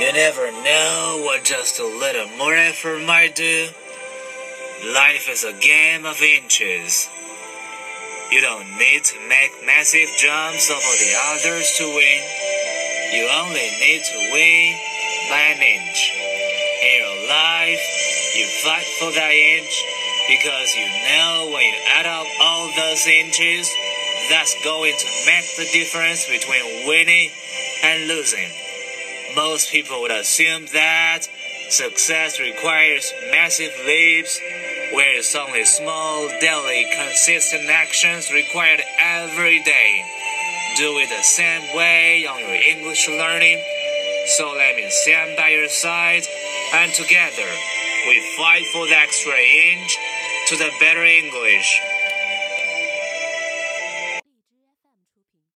You never know what just a little more effort might do. Life is a game of inches. You don't need to make massive jumps over the others to win. You only need to win by an inch. In your life, you fight for that inch because you know when you add up all those inches, that's going to make the difference between winning and losing. Most people would assume that success requires massive leaps, whereas only small, daily, consistent actions required every day. Do it the same way on your English learning. So let me stand by your side, and together we fight for the extra inch to the better English.